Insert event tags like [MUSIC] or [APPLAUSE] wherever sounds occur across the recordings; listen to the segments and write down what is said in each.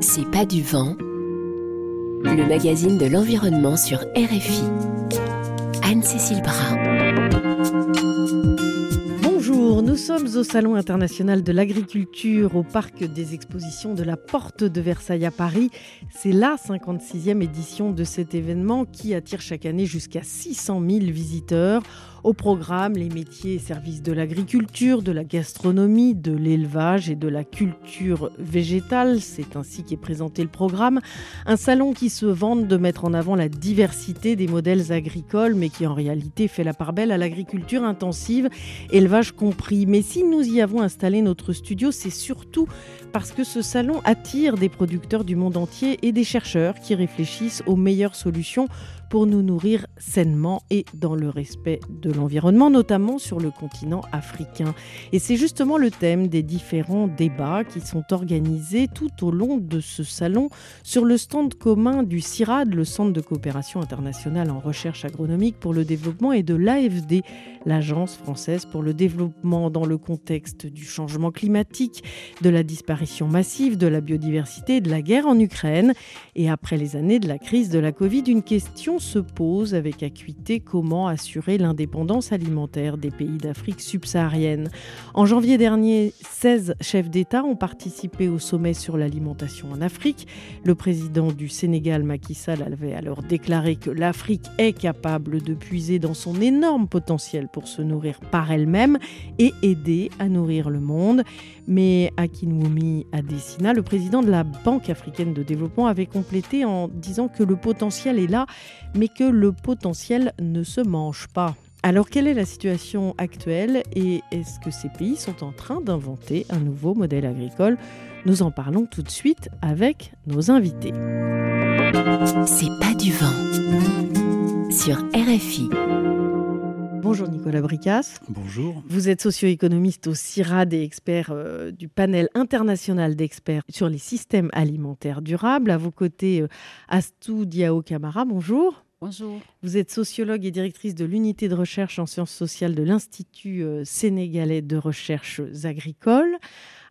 C'est pas du vent, le magazine de l'environnement sur RFI. Anne-Cécile Brun. Bonjour, nous sommes au Salon international de l'agriculture au parc des expositions de la Porte de Versailles à Paris. C'est la 56e édition de cet événement qui attire chaque année jusqu'à 600 000 visiteurs. Au programme, les métiers et services de l'agriculture, de la gastronomie, de l'élevage et de la culture végétale. C'est ainsi qu'est présenté le programme. Un salon qui se vante de mettre en avant la diversité des modèles agricoles, mais qui en réalité fait la part belle à l'agriculture intensive, élevage compris. Mais si nous y avons installé notre studio, c'est surtout parce que ce salon attire des producteurs du monde entier et des chercheurs qui réfléchissent aux meilleures solutions pour nous nourrir sainement et dans le respect de l'environnement, notamment sur le continent africain. Et c'est justement le thème des différents débats qui sont organisés tout au long de ce salon sur le stand commun du CIRAD, le Centre de coopération internationale en recherche agronomique pour le développement, et de l'AFD, l'Agence française pour le développement dans le contexte du changement climatique, de la disparition massive de la biodiversité de la guerre en Ukraine. Et après les années de la crise de la Covid, une question se pose avec acuité comment assurer l'indépendance alimentaire des pays d'Afrique subsaharienne? En janvier dernier, 16 chefs d'État ont participé au sommet sur l'alimentation en Afrique. Le président du Sénégal, Macky Sall, avait alors déclaré que l'Afrique est capable de puiser dans son énorme potentiel pour se nourrir par elle-même et aider à nourrir le monde. Mais Akinwumi Adesina, le président de la Banque africaine de développement, avait complété en disant que le potentiel est là, mais que le potentiel ne se mange pas. Alors quelle est la situation actuelle et est-ce que ces pays sont en train d'inventer un nouveau modèle agricole? Nous en parlons tout de suite avec nos invités. C'est pas du vent sur RFI. Bonjour Nicolas Bricas. Bonjour. Vous êtes socio-économiste au CIRAD et expert euh, du panel international d'experts sur les systèmes alimentaires durables. À vos côtés, euh, Astou Diao Camara. Bonjour. Bonjour. Vous êtes sociologue et directrice de l'unité de recherche en sciences sociales de l'Institut euh, sénégalais de recherche agricole.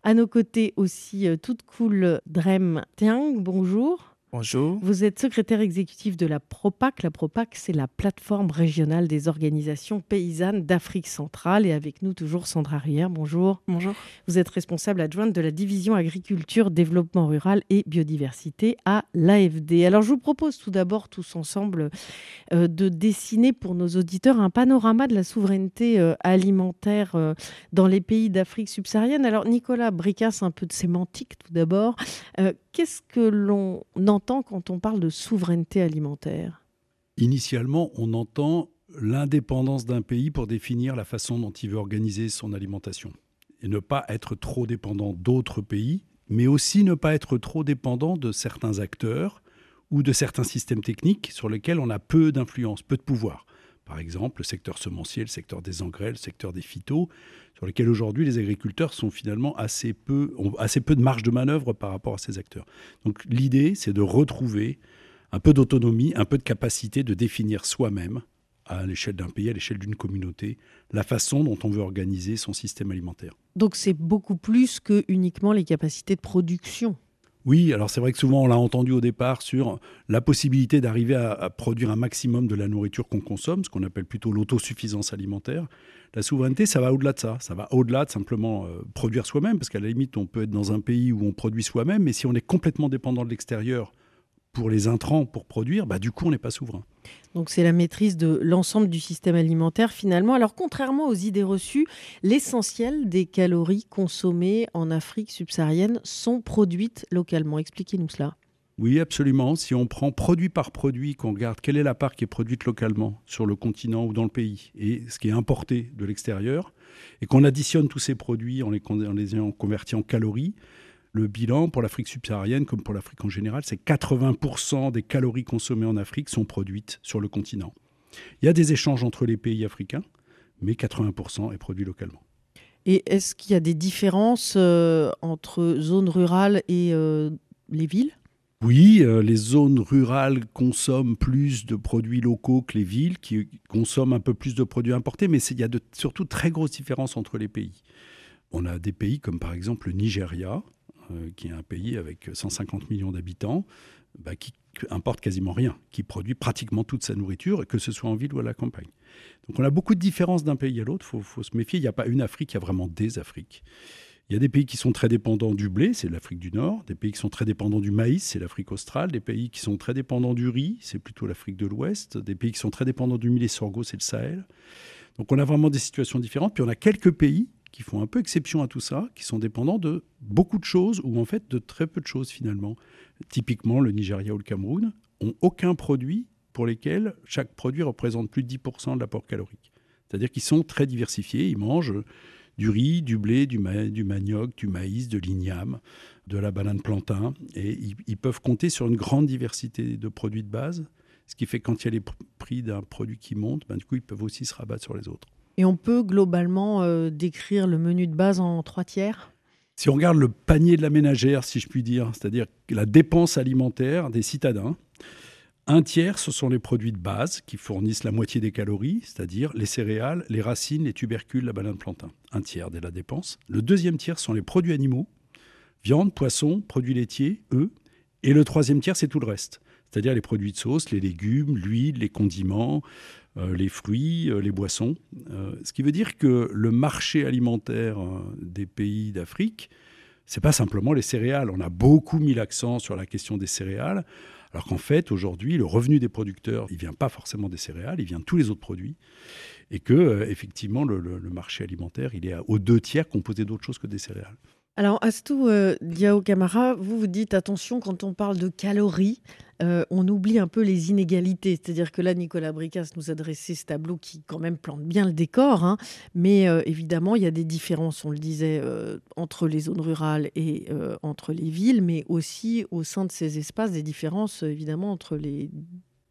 À nos côtés aussi, toute cool Drem Tiang. Bonjour. Bonjour. Vous êtes secrétaire exécutif de la PROPAC. La PROPAC, c'est la plateforme régionale des organisations paysannes d'Afrique centrale. Et avec nous, toujours Sandra Rière. Bonjour. Bonjour. Vous êtes responsable adjointe de la division agriculture, développement rural et biodiversité à l'AFD. Alors, je vous propose tout d'abord, tous ensemble, euh, de dessiner pour nos auditeurs un panorama de la souveraineté euh, alimentaire euh, dans les pays d'Afrique subsaharienne. Alors, Nicolas Bricas, un peu de sémantique tout d'abord. Qu'est-ce que l'on entend quand on parle de souveraineté alimentaire? Initialement, on entend l'indépendance d'un pays pour définir la façon dont il veut organiser son alimentation. Et ne pas être trop dépendant d'autres pays, mais aussi ne pas être trop dépendant de certains acteurs ou de certains systèmes techniques sur lesquels on a peu d'influence, peu de pouvoir. Par exemple, le secteur semencier, le secteur des engrais, le secteur des phytos, sur lesquels aujourd'hui les agriculteurs sont finalement assez peu, ont assez peu de marge de manœuvre par rapport à ces acteurs. Donc l'idée, c'est de retrouver un peu d'autonomie, un peu de capacité de définir soi-même, à l'échelle d'un pays, à l'échelle d'une communauté, la façon dont on veut organiser son système alimentaire. Donc c'est beaucoup plus que uniquement les capacités de production. Oui, alors c'est vrai que souvent on l'a entendu au départ sur la possibilité d'arriver à, produire un maximum de la nourriture qu'on consomme, ce qu'on appelle plutôt l'autosuffisance alimentaire. La souveraineté, ça va au-delà de ça. Ça va au-delà de simplement euh, produire soi-même, parce qu'à la limite, on peut être dans un pays où on produit soi-même, mais si on est complètement dépendant de l'extérieur pour les intrants pour produire, bah, du coup, on n'est pas souverain. Donc c'est la maîtrise de l'ensemble du système alimentaire finalement. Alors contrairement aux idées reçues, l'essentiel des calories consommées en Afrique subsaharienne sont produites localement. Expliquez-nous cela. Oui, absolument. Si on prend produit par produit, qu'on regarde quelle est la part qui est produite localement sur le continent ou dans le pays et ce qui est importé de l'extérieur, et qu'on additionne tous ces produits en les, en les ayant convertis en calories, le bilan pour l'Afrique subsaharienne, comme pour l'Afrique en général, c'est 80% des calories consommées en Afrique sont produites sur le continent. Il y a des échanges entre les pays africains, mais 80% est produit localement. Et est-ce qu'il y a des différences euh, entre zones rurales et euh, les villes? Oui, euh, les zones rurales consomment plus de produits locaux que les villes, qui consomment un peu plus de produits importés, mais il y a de, surtout très grosses différences entre les pays. On a des pays comme par exemple le Nigeria, qui est un pays avec 150 millions d'habitants, bah, qui importe quasiment rien, qui produit pratiquement toute sa nourriture, que ce soit en ville ou à la campagne. Donc on a beaucoup de différences d'un pays à l'autre, il faut, se méfier, il n'y a pas une Afrique, il y a vraiment des Afriques. Il y a des pays qui sont très dépendants du blé, c'est l'Afrique du Nord, des pays qui sont très dépendants du maïs, c'est l'Afrique australe, des pays qui sont très dépendants du riz, c'est plutôt l'Afrique de l'Ouest, des pays qui sont très dépendants du millet sorgho, c'est le Sahel. Donc on a vraiment des situations différentes, puis on a quelques pays qui font un peu exception à tout ça, qui sont dépendants de beaucoup de choses, ou en fait de très peu de choses finalement. Typiquement, le Nigeria ou le Cameroun ont aucun produit pour lesquels chaque produit représente plus de 10% de l'apport calorique. C'est-à-dire qu'ils sont très diversifiés, ils mangent du riz, du blé, du, du manioc, du maïs, de l'igname, de la banane plantain, et ils, peuvent compter sur une grande diversité de produits de base, ce qui fait que quand il y a les prix d'un produit qui montent, ben, du coup ils peuvent aussi se rabattre sur les autres. Et on peut globalement euh, décrire le menu de base en trois tiers? Si on regarde le panier de la ménagère, si je puis dire, c'est-à-dire la dépense alimentaire des citadins, un tiers, ce sont les produits de base qui fournissent la moitié des calories, c'est-à-dire les céréales, les racines, les tubercules, la banane plantain. Un tiers de la dépense. Le deuxième tiers sont les produits animaux, viande, poisson, produits laitiers, œufs. Et le troisième tiers, c'est tout le reste. C'est-à-dire les produits de sauce, les légumes, l'huile, les condiments, les fruits, euh, les boissons. Euh, ce qui veut dire que le marché alimentaire des pays d'Afrique, c'est pas simplement les céréales. On a beaucoup mis l'accent sur la question des céréales, alors qu'en fait, aujourd'hui, le revenu des producteurs, il vient pas forcément des céréales, il vient de tous les autres produits, et que effectivement, le, marché alimentaire, il est aux deux tiers composé d'autres choses que des céréales. Alors, Astou Diao Camara, vous vous dites attention quand on parle de calories. Euh, on oublie un peu les inégalités. C'est-à-dire que là, Nicolas Bricas nous a dressé ce tableau qui quand même plante bien le décor. Hein. Mais euh, évidemment, il y a des différences, on le disait, euh, entre les zones rurales et entre les villes, mais aussi au sein de ces espaces, des différences évidemment entre les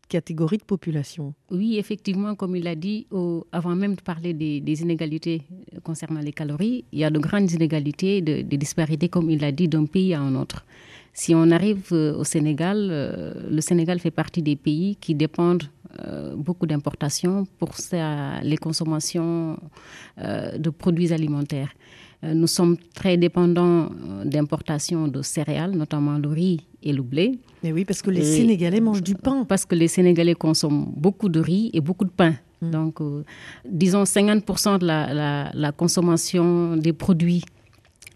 catégories de population. Oui, effectivement, comme il a dit, avant même de parler des, inégalités concernant les calories, il y a de grandes inégalités, de, des disparités, comme il a dit, d'un pays à un autre. Si on arrive euh, au Sénégal, euh, le Sénégal fait partie des pays qui dépendent euh, beaucoup d'importations pour les consommations de produits alimentaires. nous sommes très dépendants d'importations de céréales, notamment le riz et le blé. Mais oui, parce que les Sénégalais mangent du pain. Parce que les Sénégalais consomment beaucoup de riz et beaucoup de pain. Mm. Donc, disons 50% de la, la, consommation des produits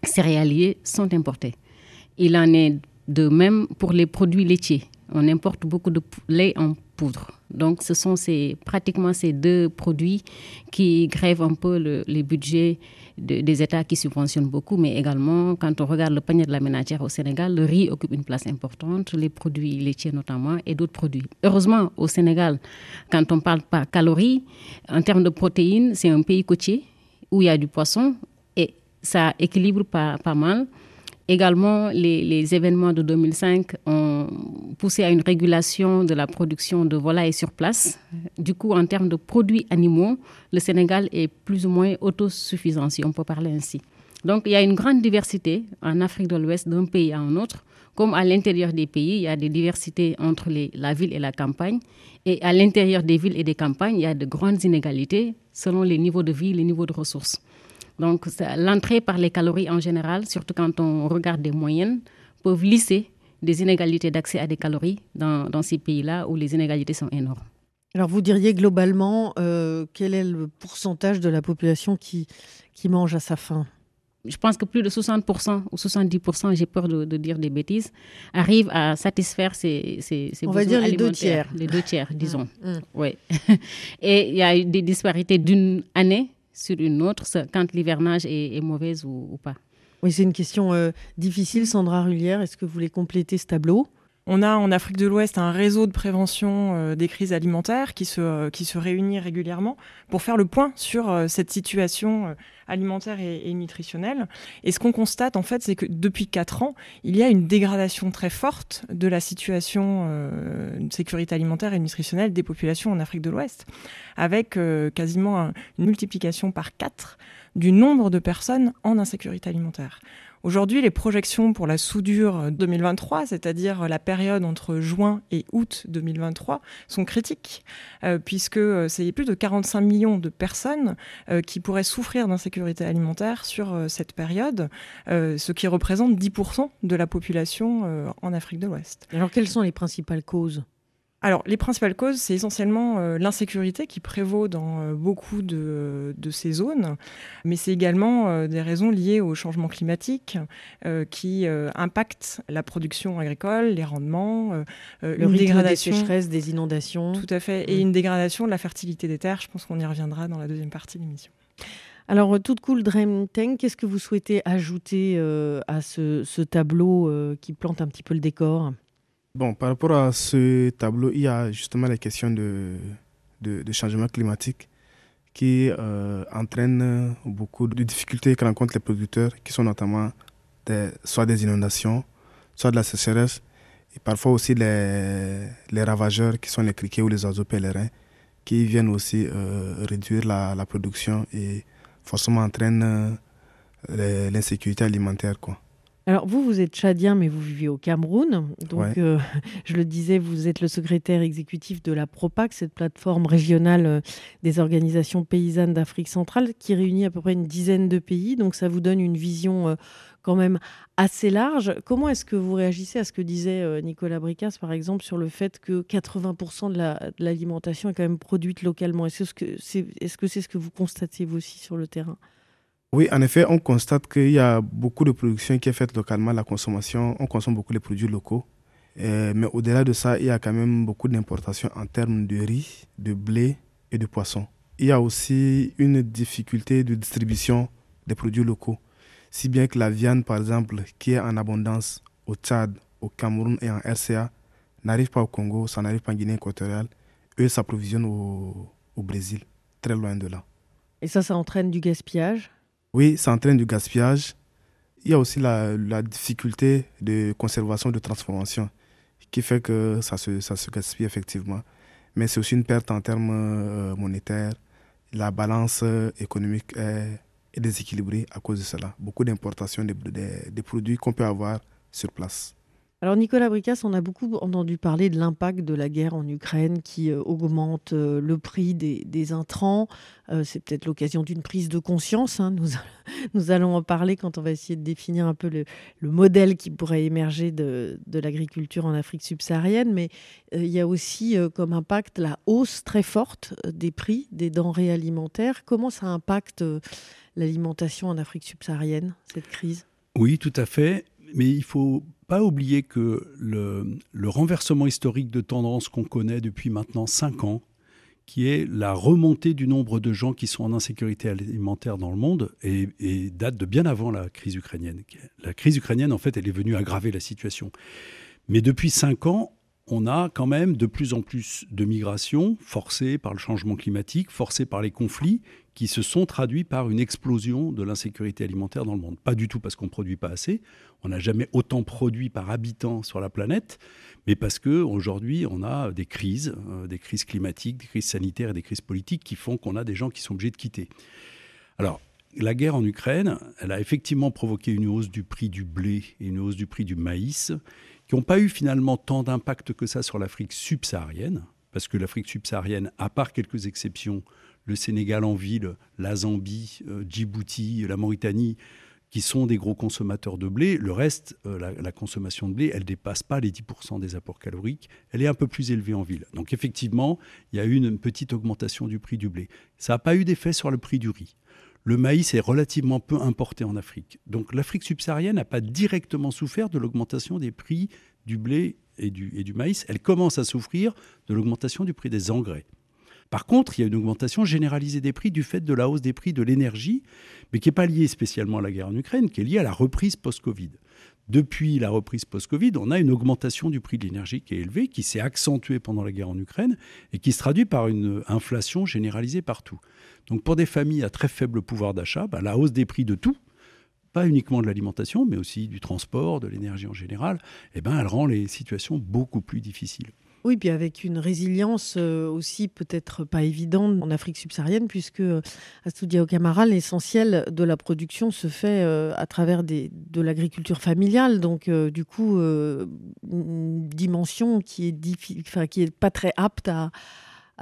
céréaliers sont importés. Il en est de même pour les produits laitiers. On importe beaucoup de lait en poudre. Donc, ce sont pratiquement ces deux produits qui grèvent un peu le, les budgets des États qui subventionnent beaucoup, mais également, quand on regarde le panier de la ménagère au Sénégal, le riz occupe une place importante, les produits laitiers notamment, et d'autres produits. Heureusement, au Sénégal, quand on parle par calories, en termes de protéines, c'est un pays côtier où il y a du poisson, et ça équilibre pas mal. Également, les, événements de 2005 ont poussé à une régulation de la production de volailles sur place. Du coup, en termes de produits animaux, le Sénégal est plus ou moins autosuffisant, si on peut parler ainsi. Donc, il y a une grande diversité en Afrique de l'Ouest d'un pays à un autre. Comme à l'intérieur des pays, il y a des diversités entre la ville et la campagne. Et à l'intérieur des villes et des campagnes, il y a de grandes inégalités selon les niveaux de vie, les niveaux de ressources. Donc l'entrée par les calories en général, surtout quand on regarde des moyennes, peuvent lisser des inégalités d'accès à des calories dans, dans ces pays-là où les inégalités sont énormes. Alors vous diriez globalement, euh, quel est le pourcentage de la population qui, qui mange à sa faim? Je pense que plus de 60% ou 70%, j'ai peur de, dire des bêtises, arrivent à satisfaire ces, ces, On va dire les deux tiers. Les deux tiers, disons. Mmh, mmh. Ouais. [LAUGHS] Et il y a des disparités d'une année sur une autre quand l'hivernage est, mauvaise ou, pas Oui, c'est une question euh, difficile. Sandra Rullière, est-ce que vous voulez compléter ce tableau? On a en Afrique de l'Ouest un réseau de prévention euh, des crises alimentaires qui se, euh, qui se réunit régulièrement pour faire le point sur euh, cette situation alimentaire et, nutritionnelle. Et ce qu'on constate, en fait, c'est que depuis quatre ans, il y a une dégradation très forte de la situation de sécurité alimentaire et nutritionnelle des populations en Afrique de l'Ouest, avec quasiment une multiplication par quatre du nombre de personnes en insécurité alimentaire. Aujourd'hui, les projections pour la soudure 2023, c'est-à-dire la période entre juin et août 2023, sont critiques, euh, puisque euh, c'est plus de 45 millions de personnes euh, qui pourraient souffrir d'insécurité alimentaire sur cette période, ce qui représente 10% de la population en Afrique de l'Ouest. Alors, quelles sont les principales causes? Alors, les principales causes, c'est essentiellement euh, l'insécurité qui prévaut dans euh, beaucoup de, ces zones, mais c'est également euh, des raisons liées au changement climatique qui impactent la production agricole, les rendements, le une dégradation des sécheresses, des inondations. Tout à fait, et mm. une dégradation de la fertilité des terres. Je pense qu'on y reviendra dans la deuxième partie de l'émission. Alors, toute cool Dream Tank, qu'est-ce que vous souhaitez ajouter à ce, ce tableau qui plante un petit peu le décor? Bon, par rapport à ce tableau, il y a justement la question de, changement climatique qui euh, entraîne beaucoup de difficultés que rencontrent les producteurs, qui sont notamment soit des inondations, soit de la sécheresse, et parfois aussi les, ravageurs qui sont les criquets ou les oiseaux pèlerins, qui viennent aussi euh, réduire la, la, production et forcément entraînent euh, l'insécurité alimentaire. Quoi. Alors vous, vous êtes tchadien, mais vous vivez au Cameroun. Donc, euh, [LAUGHS] je le disais, vous êtes le secrétaire exécutif de la PROPAC, cette plateforme régionale euh, des organisations paysannes d'Afrique centrale, qui réunit à peu près une dizaine de pays. Donc ça vous donne une vision euh, quand même assez large. Comment est-ce que vous réagissez à ce que disait Nicolas Bricas, par exemple, sur le fait que 80% de l'alimentation est quand même produite localement? Est-ce que c'est -ce, que c'est ce que vous constatez vous aussi sur le terrain? Oui, en effet, on constate qu'il y a beaucoup de production qui est faite localement, la consommation, on consomme beaucoup les produits locaux. Euh, mais au-delà de ça, il y a quand même beaucoup d'importations en termes de riz, de blé et de poisson. Il y a aussi une difficulté de distribution des produits locaux. Si bien que la viande, par exemple, qui est en abondance au Tchad, au Cameroun et en RCA, n'arrive pas au Congo, ça n'arrive pas en Guinée équatoriale. Eux s'approvisionnent au, au Brésil, très loin de là. Et ça, ça entraîne du gaspillage? Oui, ça entraîne du gaspillage. Il y a aussi la, difficulté de conservation, de transformation, qui fait que ça se, ça se gaspille effectivement. Mais c'est aussi une perte en termes euh, monétaires. La balance euh, économique est, déséquilibrée à cause de cela. Beaucoup d'importations des produits qu'on peut avoir sur place. Alors Nicolas Bricas, on a beaucoup entendu parler de l'impact de la guerre en Ukraine qui euh, augmente euh, le prix des, intrants. Euh, c'est peut-être l'occasion d'une prise de conscience. Hein. [LAUGHS] Nous, allons en parler quand on va essayer de définir un peu le, modèle qui pourrait émerger de, l'agriculture en Afrique subsaharienne. Mais il y a aussi comme impact la hausse très forte des prix des denrées alimentaires. Comment ça impacte l'alimentation en Afrique subsaharienne, cette crise? Oui, tout à fait. Mais il faut pas oublier que le, renversement historique de tendance qu'on connaît depuis maintenant 5 ans, qui est la remontée du nombre de gens qui sont en insécurité alimentaire dans le monde, date de bien avant la crise ukrainienne. La crise ukrainienne, en fait, elle est venue aggraver la situation. Mais depuis 5 ans, on a quand même de plus en plus de migrations forcées par le changement climatique, forcées par les conflits, qui se sont traduits par une explosion de l'insécurité alimentaire dans le monde. Pas du tout parce qu'on ne produit pas assez, on n'a jamais autant produit par habitant sur la planète, mais parce qu'aujourd'hui on a des crises, euh, des crises climatiques, des crises sanitaires et des crises politiques qui font qu'on a des gens qui sont obligés de quitter. Alors, la guerre en Ukraine, elle a effectivement provoqué une hausse du prix du blé et une hausse du prix du maïs qui n'ont pas eu finalement tant d'impact que ça sur l'Afrique subsaharienne, parce que l'Afrique subsaharienne, à part quelques exceptions, le Sénégal en ville, la Zambie, euh, Djibouti, la Mauritanie, qui sont des gros consommateurs de blé, le reste, euh, la, consommation de blé, elle dépasse pas les 10% des apports caloriques, elle est un peu plus élevée en ville. Donc effectivement, il y a eu une petite augmentation du prix du blé. Ça n'a pas eu d'effet sur le prix du riz le maïs est relativement peu importé en Afrique. Donc l'Afrique subsaharienne n'a pas directement souffert de l'augmentation des prix du blé et du, maïs. Elle commence à souffrir de l'augmentation du prix des engrais. Par contre, il y a une augmentation généralisée des prix du fait de la hausse des prix de l'énergie, mais qui n'est pas liée spécialement à la guerre en Ukraine, qui est liée à la reprise post-Covid. Depuis la reprise post-Covid, on a une augmentation du prix de l'énergie qui est élevée, qui s'est accentuée pendant la guerre en Ukraine et qui se traduit par une inflation généralisée partout. Donc pour des familles à très faible pouvoir d'achat, bah, la hausse des prix de tout, pas uniquement de l'alimentation, mais aussi du transport, de l'énergie en général, eh ben, elle rend les situations beaucoup plus difficiles. Oui, puis avec une résilience euh, aussi peut-être pas évidente en Afrique subsaharienne, puisque euh, à Studia Camara, l'essentiel de la production se fait euh, à travers de l'agriculture familiale. Donc, du coup, une dimension qui est, pas très apte à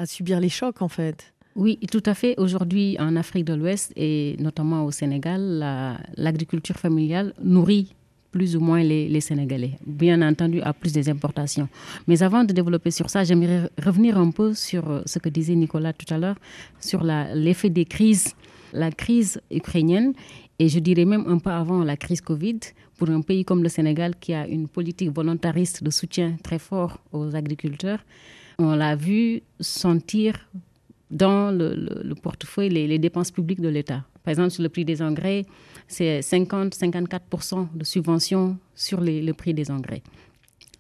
subir les chocs, en fait. Oui, tout à fait. Aujourd'hui, en Afrique de l'Ouest et notamment au Sénégal, l'agriculture familiale nourrit plus ou moins les, Sénégalais, bien entendu à plus des importations. Mais avant de développer sur ça, j'aimerais revenir un peu sur euh, ce que disait Nicolas tout à l'heure, sur l'effet des crises, la crise ukrainienne et je dirais même un peu avant la crise Covid, pour un pays comme le Sénégal qui a une politique volontariste de soutien très fort aux agriculteurs, on l'a vu sentir dans le, portefeuille les dépenses publiques de l'État. Par exemple, sur le prix des engrais, c'est 50-54% de subvention sur le prix des engrais.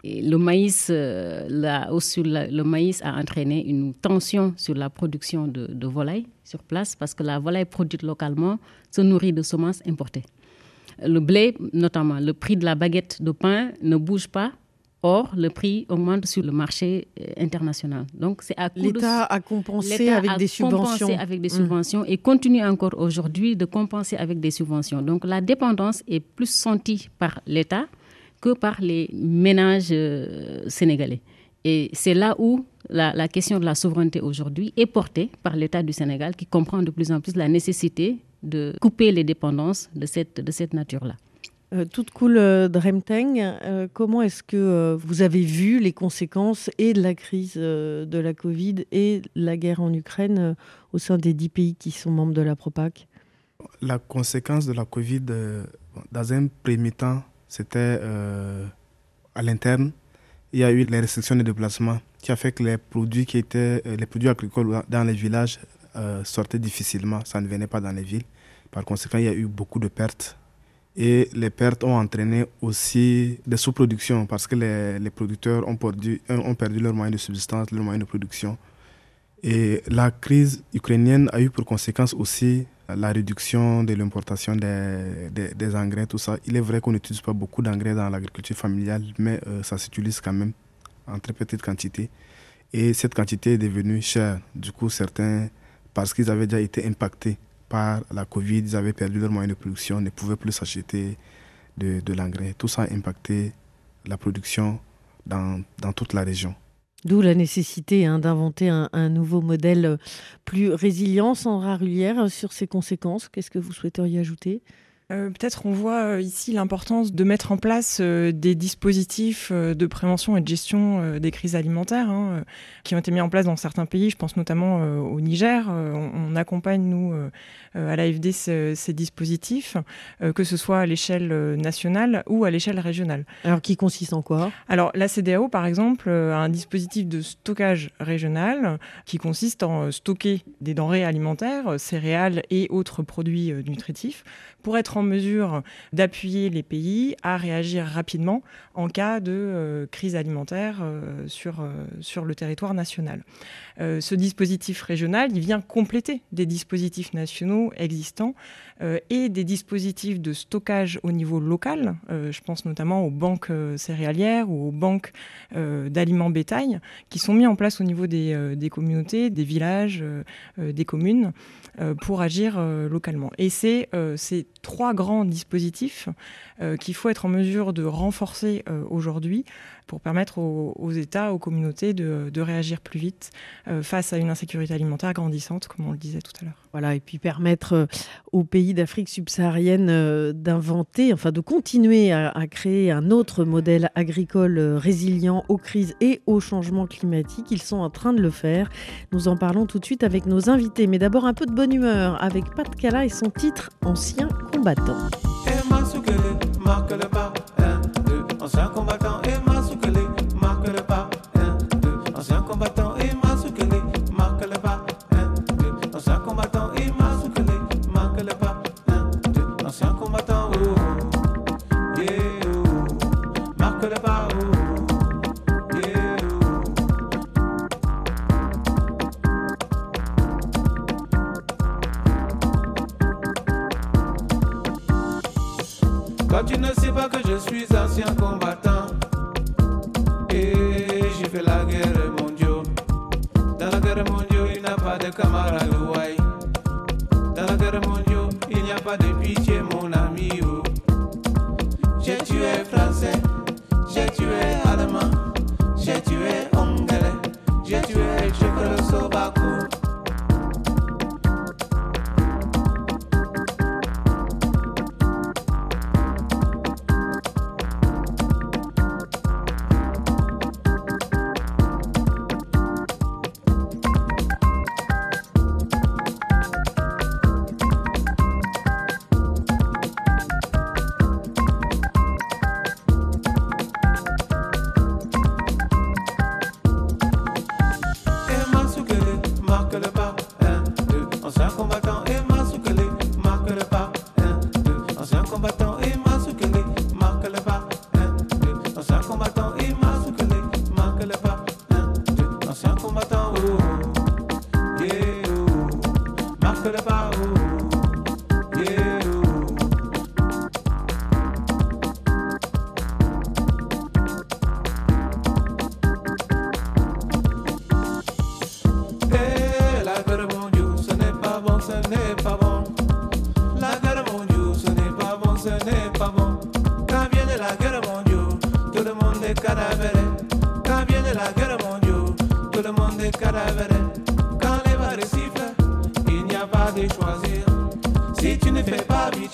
Et le maïs, euh, le maïs a entraîné une tension sur la production de, de volailles sur place parce que la volaille produite localement se nourrit de semences importées. Le blé, notamment, le prix de la baguette de pain ne bouge pas Or, le prix augmente sur le marché euh, international. Donc, c'est à L'État a compensé avec des subventions. avec des mmh. subventions et continue encore aujourd'hui de compenser avec des subventions. Donc, la dépendance est plus sentie par l'État que par les ménages euh, sénégalais. Et c'est là où la, la, question de la souveraineté aujourd'hui est portée par l'État du Sénégal qui comprend de plus en plus la nécessité de couper les dépendances de cette, de cette nature-là. Euh, toute cool euh, Dremteng, euh, comment est-ce que vous avez vu les conséquences et de la crise de la Covid et la guerre en Ukraine au sein des dix pays qui sont membres de la PROPAC? La conséquence de la Covid, dans un premier temps, c'était à l'interne. Il y a eu les restrictions de déplacement qui a fait que les produits qui étaient les produits agricoles dans les villages sortaient difficilement, ça ne venait pas dans les villes. Par conséquent, il y a eu beaucoup de pertes et les pertes ont entraîné aussi des sous-productions parce que les, les producteurs ont perdu, ont perdu leurs moyens de subsistance, leurs moyens de production. Et la crise ukrainienne a eu pour conséquence aussi la réduction de l'importation des, des, des, engrais, tout ça. Il est vrai qu'on n'utilise pas beaucoup d'engrais dans l'agriculture familiale, mais euh, ça s'utilise quand même en très petite quantité. Et cette quantité est devenue chère. Du coup, certains, parce qu'ils avaient déjà été impactés par la Covid, ils avaient perdu leurs moyens de production, ne pouvaient plus s'acheter de, l'engrais. Tout ça a impacté la production dans, dans toute la région. D'où la nécessité hein, d'inventer un, un, nouveau modèle plus résilient, sans rarulière sur ses conséquences. Qu'est-ce que vous souhaiteriez ajouter? Euh, peut-être on voit euh, ici l'importance de mettre en place euh, des dispositifs de prévention et de gestion des crises alimentaires hein, qui ont été mis en place dans certains pays. Je pense notamment au Niger. On, accompagne, nous, à l'AFD, ces, ces dispositifs, que ce soit à l'échelle nationale ou à l'échelle régionale. Alors, qui consiste en quoi? Alors, la CDAO, par exemple, a un dispositif de stockage régional qui consiste en stocker des denrées alimentaires, céréales et autres produits nutritifs pour être en mesure d'appuyer les pays à réagir rapidement en cas de euh, crise alimentaire euh, sur, euh, sur le territoire national. Ce dispositif régional, vient compléter des dispositifs nationaux existants et des dispositifs de stockage au niveau local. je pense notamment aux banques céréalières ou aux banques d'aliments bétail qui sont mis en place au niveau des, des communautés, des villages, des communes pour agir localement. Et c'est ces trois grands dispositifs qu'il faut être en mesure de renforcer aujourd'hui pour permettre aux, États, aux communautés de, réagir plus vite euh, face à une insécurité alimentaire grandissante, comme on le disait tout à l'heure. Voilà, et puis permettre euh, aux pays d'Afrique subsaharienne euh, d'inventer, enfin de continuer à, créer un autre modèle agricole résilient aux crises et au changement climatique. Ils sont en train de le faire. Nous en parlons tout de suite avec nos invités. Mais d'abord un peu de bonne humeur avec Pat Kala et son titre Ancien combattant. Ancien combattant Tu ne sais pas que je suis ancien combattant. Et j'ai fait la guerre mondiale. Dans la guerre mondiale, il n'y a pas de camarade. Ouais. Dans la guerre mondiale, il n'y a pas de pitié, mon ami. Oh. J'ai tué français, j'ai tué allemand, j'ai tué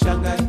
shangai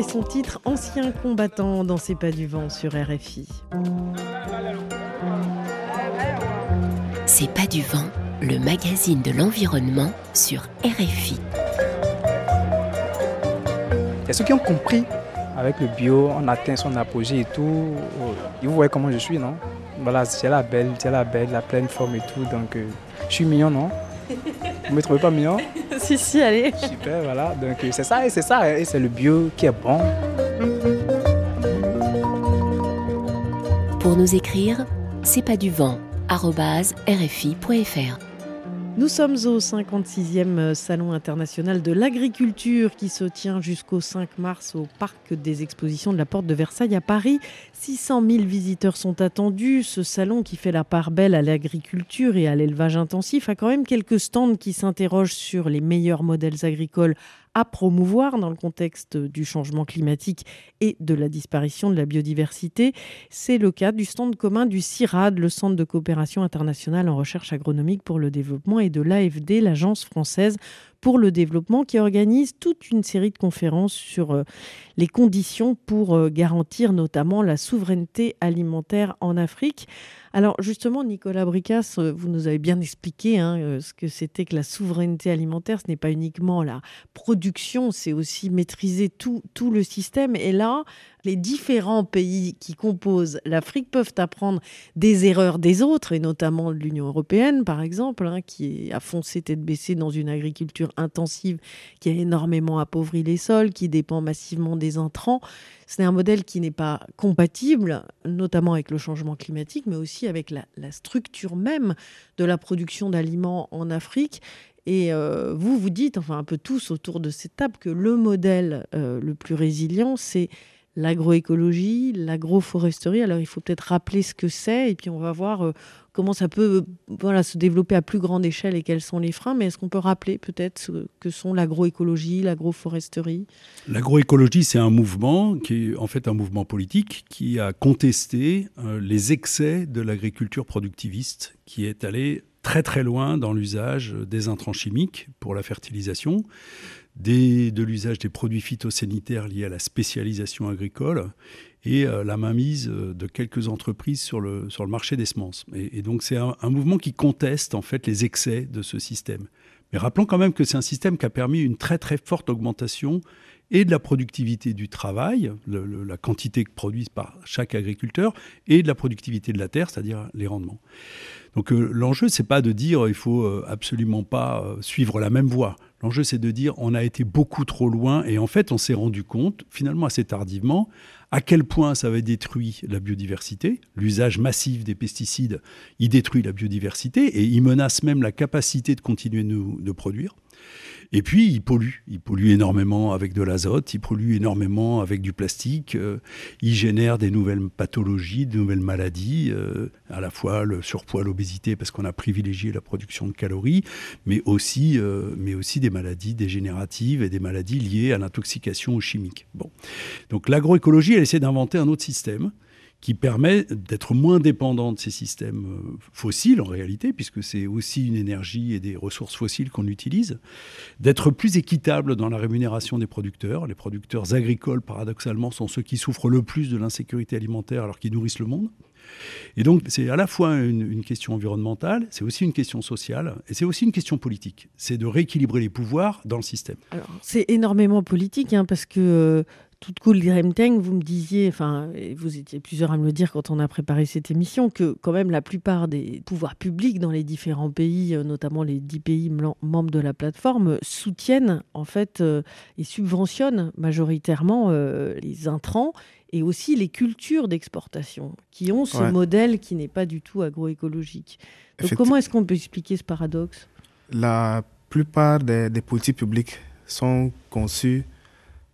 et son titre Ancien combattant dans ses pas du vent sur RFI. C'est pas du vent, le magazine de l'environnement sur RFI. Il y a ceux qui ont compris avec le bio, on atteint son apogée et tout. Vous voyez comment je suis, non? Voilà, c'est la belle, c'est la belle, la pleine forme et tout. Donc, euh, je suis mignon, non? Vous me trouvez pas mignon? Si, si, allez. Super, voilà. Donc c'est ça, et c'est ça, et c'est le bio qui est bon. Pour nous écrire, c'est pas du vent, rfi.fr. Nous sommes au 56e Salon international de l'agriculture qui se tient jusqu'au 5 mars au Parc des expositions de la Porte de Versailles à Paris. 600 000 visiteurs sont attendus. Ce salon qui fait la part belle à l'agriculture et à l'élevage intensif a quand même quelques stands qui s'interrogent sur les meilleurs modèles agricoles à promouvoir dans le contexte du changement climatique et de la disparition de la biodiversité. C'est le cas du stand commun du CIRAD, le Centre de coopération internationale en recherche agronomique pour le développement, et de l'AFD, l'Agence française pour le développement, qui organise toute une série de conférences sur euh, les conditions pour euh, garantir notamment la souveraineté alimentaire en Afrique. Alors justement, Nicolas Bricas, euh, vous nous avez bien expliqué hein, ce que c'était que la souveraineté alimentaire. Ce n'est pas uniquement la production, c'est aussi maîtriser tout, tout le système. Et là, les différents pays qui composent l'Afrique peuvent apprendre des erreurs des autres, et notamment de l'Union européenne, par exemple, hein, qui a foncé tête baissée dans une agriculture intensive qui a énormément appauvri les sols, qui dépend massivement des intrants. C'est un modèle qui n'est pas compatible, notamment avec le changement climatique, mais aussi avec la, structure même de la production d'aliments en Afrique. Et euh, vous, vous dites, enfin un peu tous autour de cette table, que le modèle euh, le plus résilient, c'est l'agroécologie, l'agroforesterie. Alors il faut peut-être rappeler ce que c'est et puis on va voir euh, comment ça peut voilà, se développer à plus grande échelle et quels sont les freins. Mais est-ce qu'on peut rappeler peut-être ce que sont l'agroécologie, l'agroforesterie? L'agroécologie, c'est un mouvement qui est en fait un mouvement politique qui a contesté euh, les excès de l'agriculture productiviste qui est allé très très loin dans l'usage des intrants chimiques pour la fertilisation, de l'usage des produits phytosanitaires liés à la spécialisation agricole et euh, la mainmise euh, de quelques entreprises sur le, sur le marché des semences. Et, donc c'est un, mouvement qui conteste en fait les excès de ce système. Mais rappelons quand même que c'est un système qui a permis une très très forte augmentation et de la productivité du travail, la quantité produite par chaque agriculteur, et de la productivité de la terre, c'est-à-dire les rendements. Donc euh, l'enjeu, c'est pas de dire il faut absolument pas suivre la même voie. L'enjeu, c'est de dire on a été beaucoup trop loin et en fait, on s'est rendu compte, finalement assez tardivement, à quel point ça avait détruit la biodiversité. L'usage massif des pesticides, il détruit la biodiversité et il menace même la capacité de continuer de produire. Et puis, il pollue. Il pollue énormément avec de l'azote, il pollue énormément avec du plastique, euh, il génère des nouvelles pathologies, de nouvelles maladies, euh, à la fois le surpoids, l'obésité, parce qu'on a privilégié la production de calories, mais aussi, euh, mais aussi des maladies dégénératives et des maladies liées à l'intoxication aux chimiques. Bon. Donc l'agroécologie, elle essaie d'inventer un autre système qui permet d'être moins dépendant de ces systèmes euh, fossiles en réalité, puisque c'est aussi une énergie et des ressources fossiles qu'on utilise, d'être plus équitable dans la rémunération des producteurs. Les producteurs agricoles, paradoxalement, sont ceux qui souffrent le plus de l'insécurité alimentaire alors qu'ils nourrissent le monde. Et donc, c'est à la fois une, question environnementale, c'est aussi une question sociale, et c'est aussi une question politique. C'est de rééquilibrer les pouvoirs dans le système. C'est énormément politique, hein, parce que euh, toute cool Teng, vous me disiez, enfin, vous étiez plusieurs à me le dire quand on a préparé cette émission, que quand même la plupart des pouvoirs publics dans les différents pays, euh, notamment les dix pays membres de la plateforme, soutiennent en fait euh, et subventionnent majoritairement euh, les intrants et aussi les cultures d'exportation qui ont ce modèle qui n'est pas du tout agroécologique. Donc comment est-ce qu'on peut expliquer ce paradoxe? La plupart des, des politiques publiques sont conçues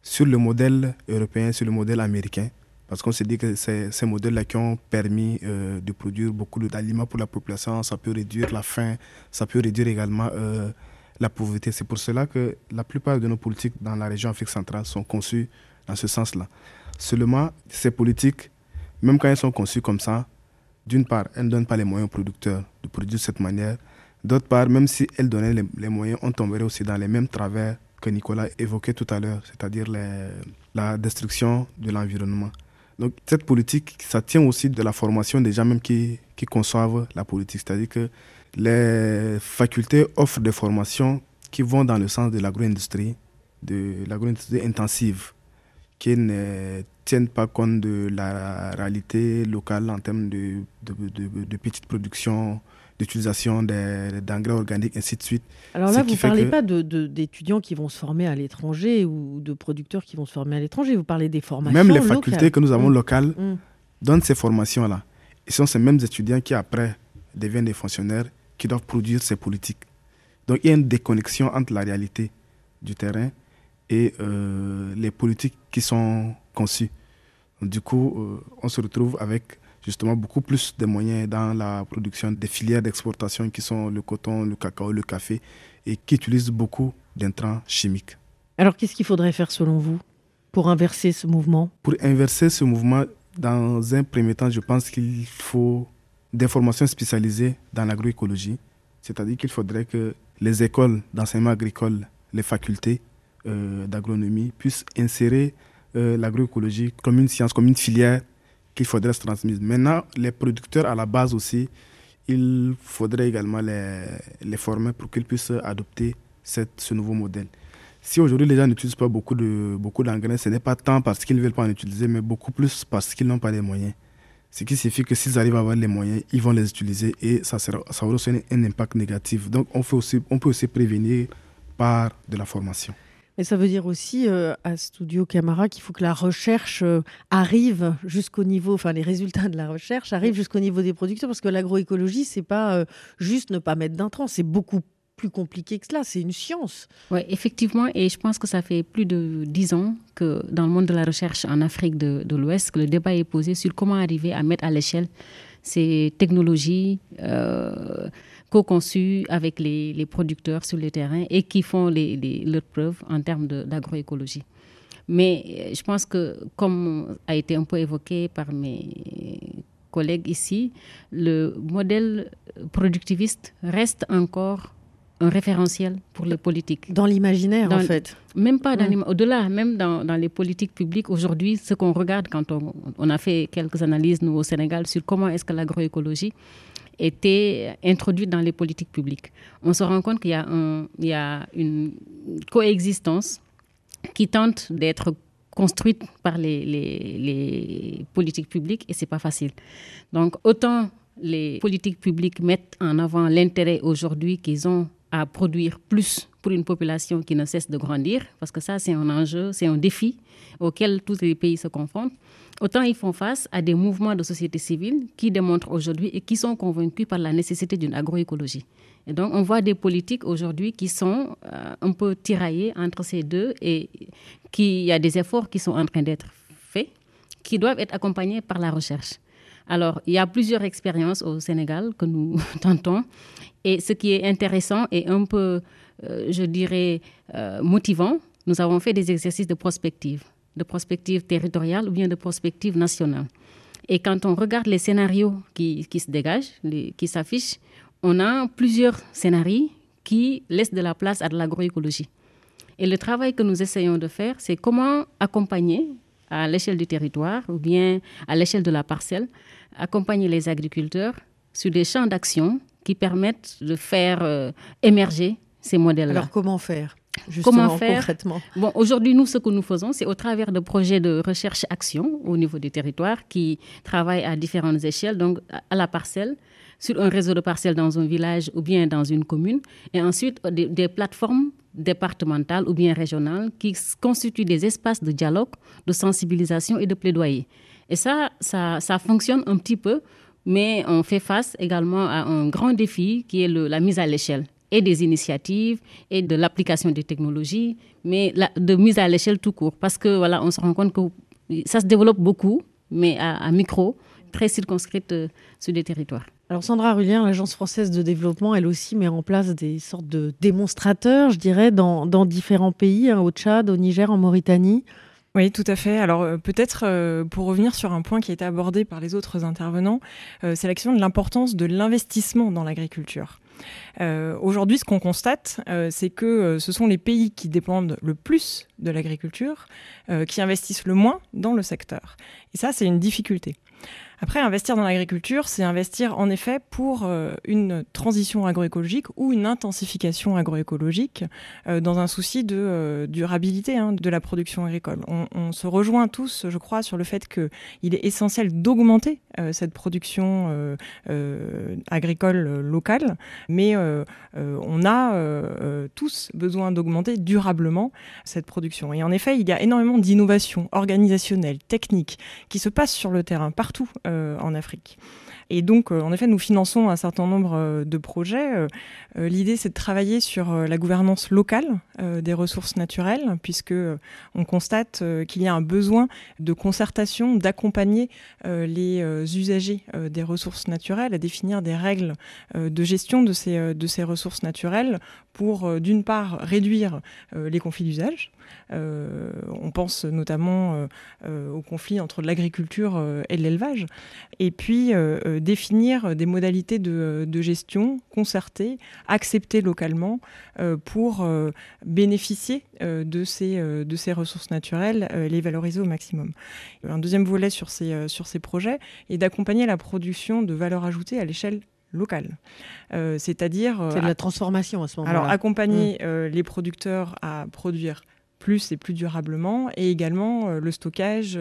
sur le modèle européen, sur le modèle américain. Parce qu'on s'est dit que c'est ces modèles-là qui ont permis euh, de produire beaucoup d'aliments pour la population. Ça peut réduire la faim, ça peut réduire également euh, la pauvreté. C'est pour cela que la plupart de nos politiques dans la région Afrique centrale sont conçues dans ce sens-là. Seulement, ces politiques, même quand elles sont conçues comme ça, d'une part, elles ne donnent pas les moyens aux producteurs de produire de cette manière. D'autre part, même si elles donnaient les moyens, on tomberait aussi dans les mêmes travers que Nicolas évoquait tout à l'heure, c'est-à-dire la destruction de l'environnement. Donc cette politique, ça tient aussi de la formation des gens même qui, qui conçoivent la politique. C'est-à-dire que les facultés offrent des formations qui vont dans le sens de l'agro-industrie, de l'agro-industrie intensive, qui ne tiennent pas compte de la réalité locale en termes de, de, de, de petites productions d'utilisation d'engrais organiques, ainsi de suite. Alors là, vous ne parlez pas d'étudiants qui vont se former à l'étranger ou de producteurs qui vont se former à l'étranger, vous parlez des formations Même les facultés que nous avons mmh. locales mmh. donnent ces formations-là. Et ce sont ces mêmes étudiants qui, après, deviennent des fonctionnaires qui doivent produire ces politiques. Donc il y a une déconnexion entre la réalité du terrain et euh, les politiques qui sont conçues. Du coup, euh, on se retrouve avec justement beaucoup plus de moyens dans la production des filières d'exportation qui sont le coton, le cacao, le café et qui utilisent beaucoup d'intrants chimiques. Alors qu'est-ce qu'il faudrait faire selon vous pour inverser ce mouvement? Pour inverser ce mouvement, dans un premier temps, je pense qu'il faut des formations spécialisées dans l'agroécologie. C'est-à-dire qu'il faudrait que les écoles d'enseignement agricole, les facultés euh, d'agronomie puissent insérer euh, l'agroécologie comme une science, comme une filière qu'il faudrait se transmettre. Maintenant, les producteurs à la base aussi, il faudrait également les, former pour qu'ils puissent adopter ce nouveau modèle. Si aujourd'hui les gens n'utilisent pas beaucoup de beaucoup d'engrais, ce n'est pas tant parce qu'ils ne veulent pas en utiliser, mais beaucoup plus parce qu'ils n'ont pas les moyens. Ce qui signifie que s'ils arrivent à avoir les moyens, ils vont les utiliser et ça, ça aura aussi un, impact négatif. Donc on, fait aussi, on peut aussi prévenir par de la formation. Mais ça veut dire aussi euh, à Studio Camara qu'il faut que la recherche euh, arrive jusqu'au niveau, enfin les résultats de la recherche arrivent jusqu'au niveau des producteurs, parce que l'agroécologie, c'est pas euh, juste ne pas mettre d'intrants, c'est beaucoup plus compliqué que cela, c'est une science. Oui, effectivement, et je pense que ça fait plus de dix ans que dans le monde de la recherche en Afrique de, l'Ouest, que le débat est posé sur comment arriver à mettre à l'échelle ces technologies co-conçues avec les, les, producteurs sur le terrain et qui font les, les, leurs preuves en termes d'agroécologie. Mais je pense que, comme a été un peu évoqué par mes collègues ici, le modèle productiviste reste encore un référentiel pour les politiques. Dans l'imaginaire, en fait. Même pas dans mmh. au-delà, même dans, dans, les politiques publiques aujourd'hui, ce qu'on regarde quand on, on, a fait quelques analyses nous au Sénégal sur comment est-ce que l'agroécologie était introduite dans les politiques publiques, on se rend compte qu'il y a, une coexistence qui tente d'être construite par les, les, les, politiques publiques et c'est pas facile. Donc autant les politiques publiques mettent en avant l'intérêt aujourd'hui qu'ils ont à produire plus pour une population qui ne cesse de grandir, parce que ça c'est un enjeu, c'est un défi auquel tous les pays se confrontent. Autant ils font face à des mouvements de société civile qui démontrent aujourd'hui et qui sont convaincus par la nécessité d'une agroécologie. Et donc, on voit des politiques aujourd'hui qui sont euh, un peu tiraillées entre ces deux et qu'il y a des efforts qui sont en train d'être faits, qui doivent être accompagnés par la recherche. Alors, il y a plusieurs expériences au Sénégal que nous [LAUGHS] tentons. Et ce qui est intéressant et un peu, euh, je dirais, euh, motivant, nous avons fait des exercices de prospective, de prospective territoriale ou bien de prospective nationale. Et quand on regarde les scénarios qui, qui se dégagent, qui s'affichent, on a plusieurs scénarios qui laissent de la place à de l'agroécologie. Et le travail que nous essayons de faire, c'est comment accompagner à l'échelle du territoire ou bien à l'échelle de la parcelle, accompagner les agriculteurs sur des champs d'action qui permettent de faire euh, émerger ces modèles-là. Alors comment faire? Justement, Comment faire concrètement Bon, aujourd'hui, nous, ce que nous faisons, c'est au travers de projets de recherche-action au niveau du territoire qui travaillent à différentes échelles, donc à la parcelle, sur un réseau de parcelles dans un village ou bien dans une commune, et ensuite euh, des, des plateformes départementales ou bien régionales qui constituent des espaces de dialogue, de sensibilisation et de plaidoyer. Et ça, ça, ça fonctionne un petit peu, mais on fait face également à un grand défi qui est le, la mise à l'échelle et des initiatives et de l'application des technologies, mais la, de mise à l'échelle tout court. Parce que voilà, on se rend compte que ça se développe beaucoup, mais à, à micro, très circonscrite euh, sur des territoires. Alors Sandra Rulien, l'Agence française de développement, elle aussi met en place des sortes de démonstrateurs, je dirais, dans, dans différents pays, hein, au Tchad, au Niger, en Mauritanie. Oui, tout à fait. Alors euh, peut-être euh, pour revenir sur un point qui a été abordé par les autres intervenants, euh, c'est la question de l'importance de l'investissement dans l'agriculture. Euh, Aujourd'hui, ce qu'on constate, euh, c'est que euh, ce sont les pays qui dépendent le plus de l'agriculture qui investissent le moins dans le secteur. Et ça, c'est une difficulté. Après, investir dans l'agriculture, c'est investir en effet pour euh, une transition agroécologique ou une intensification agroécologique euh, dans un souci de euh, durabilité hein, de la production agricole. On, on, se rejoint tous, je crois, sur le fait qu'il est essentiel d'augmenter cette production agricole locale, mais on a tous besoin d'augmenter durablement cette production. Et en effet, il y a énormément d'innovations organisationnelles, techniques, qui se passent sur le terrain partout euh, en Afrique. Et donc, euh, en effet, nous finançons un certain nombre euh, de projets. L'idée, c'est de travailler sur la gouvernance locale des ressources naturelles, puisque on constate qu'il y a un besoin de concertation, d'accompagner les usagers des ressources naturelles à définir des règles de gestion de ces, de ces ressources naturelles pour, d'une part, réduire les conflits d'usage, euh, on pense notamment euh, euh, au conflit entre l'agriculture et l'élevage. Et puis définir des modalités de, de, gestion concertées, acceptées localement pour bénéficier de, ces, de ces ressources naturelles, les valoriser au maximum. Un deuxième volet sur ces, sur ces projets est d'accompagner la production de valeur ajoutée à l'échelle locale. Euh, C'est-à-dire... C'est de la transformation à ce moment-là. Alors, accompagner mmh. euh, les producteurs à produire plus et plus durablement, et également le stockage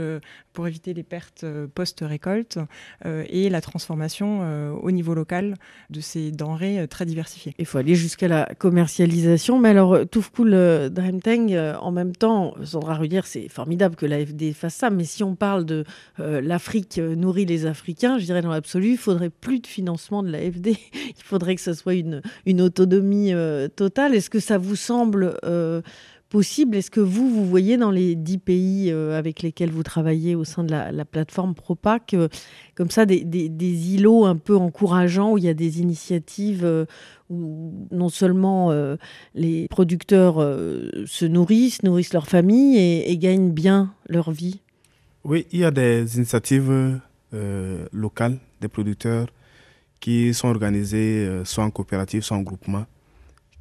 pour éviter les pertes post-récolte et la transformation au niveau local de ces denrées très diversifiées. Il faut aller jusqu'à la commercialisation, mais alors Toufkoul Dreamteng, en même temps, Sandra Rudière, c'est formidable que l'AFD fasse ça, mais si on parle de l'Afrique nourrit les Africains, je dirais dans l'absolu, il faudrait plus de financement de l'AFD, [LAUGHS] il faudrait que ce soit une autonomie totale. Est-ce que ça vous semble possible. Est-ce que vous, vous voyez dans les dix pays euh, avec lesquels vous travaillez au sein de la, plateforme ProPac, euh, comme ça, des, îlots un peu encourageants où il y a des initiatives euh, où non seulement les producteurs se nourrissent, nourrissent leur famille et, gagnent bien leur vie? Oui, il y a des initiatives locales des producteurs qui sont organisées soit en coopérative, soit en groupement,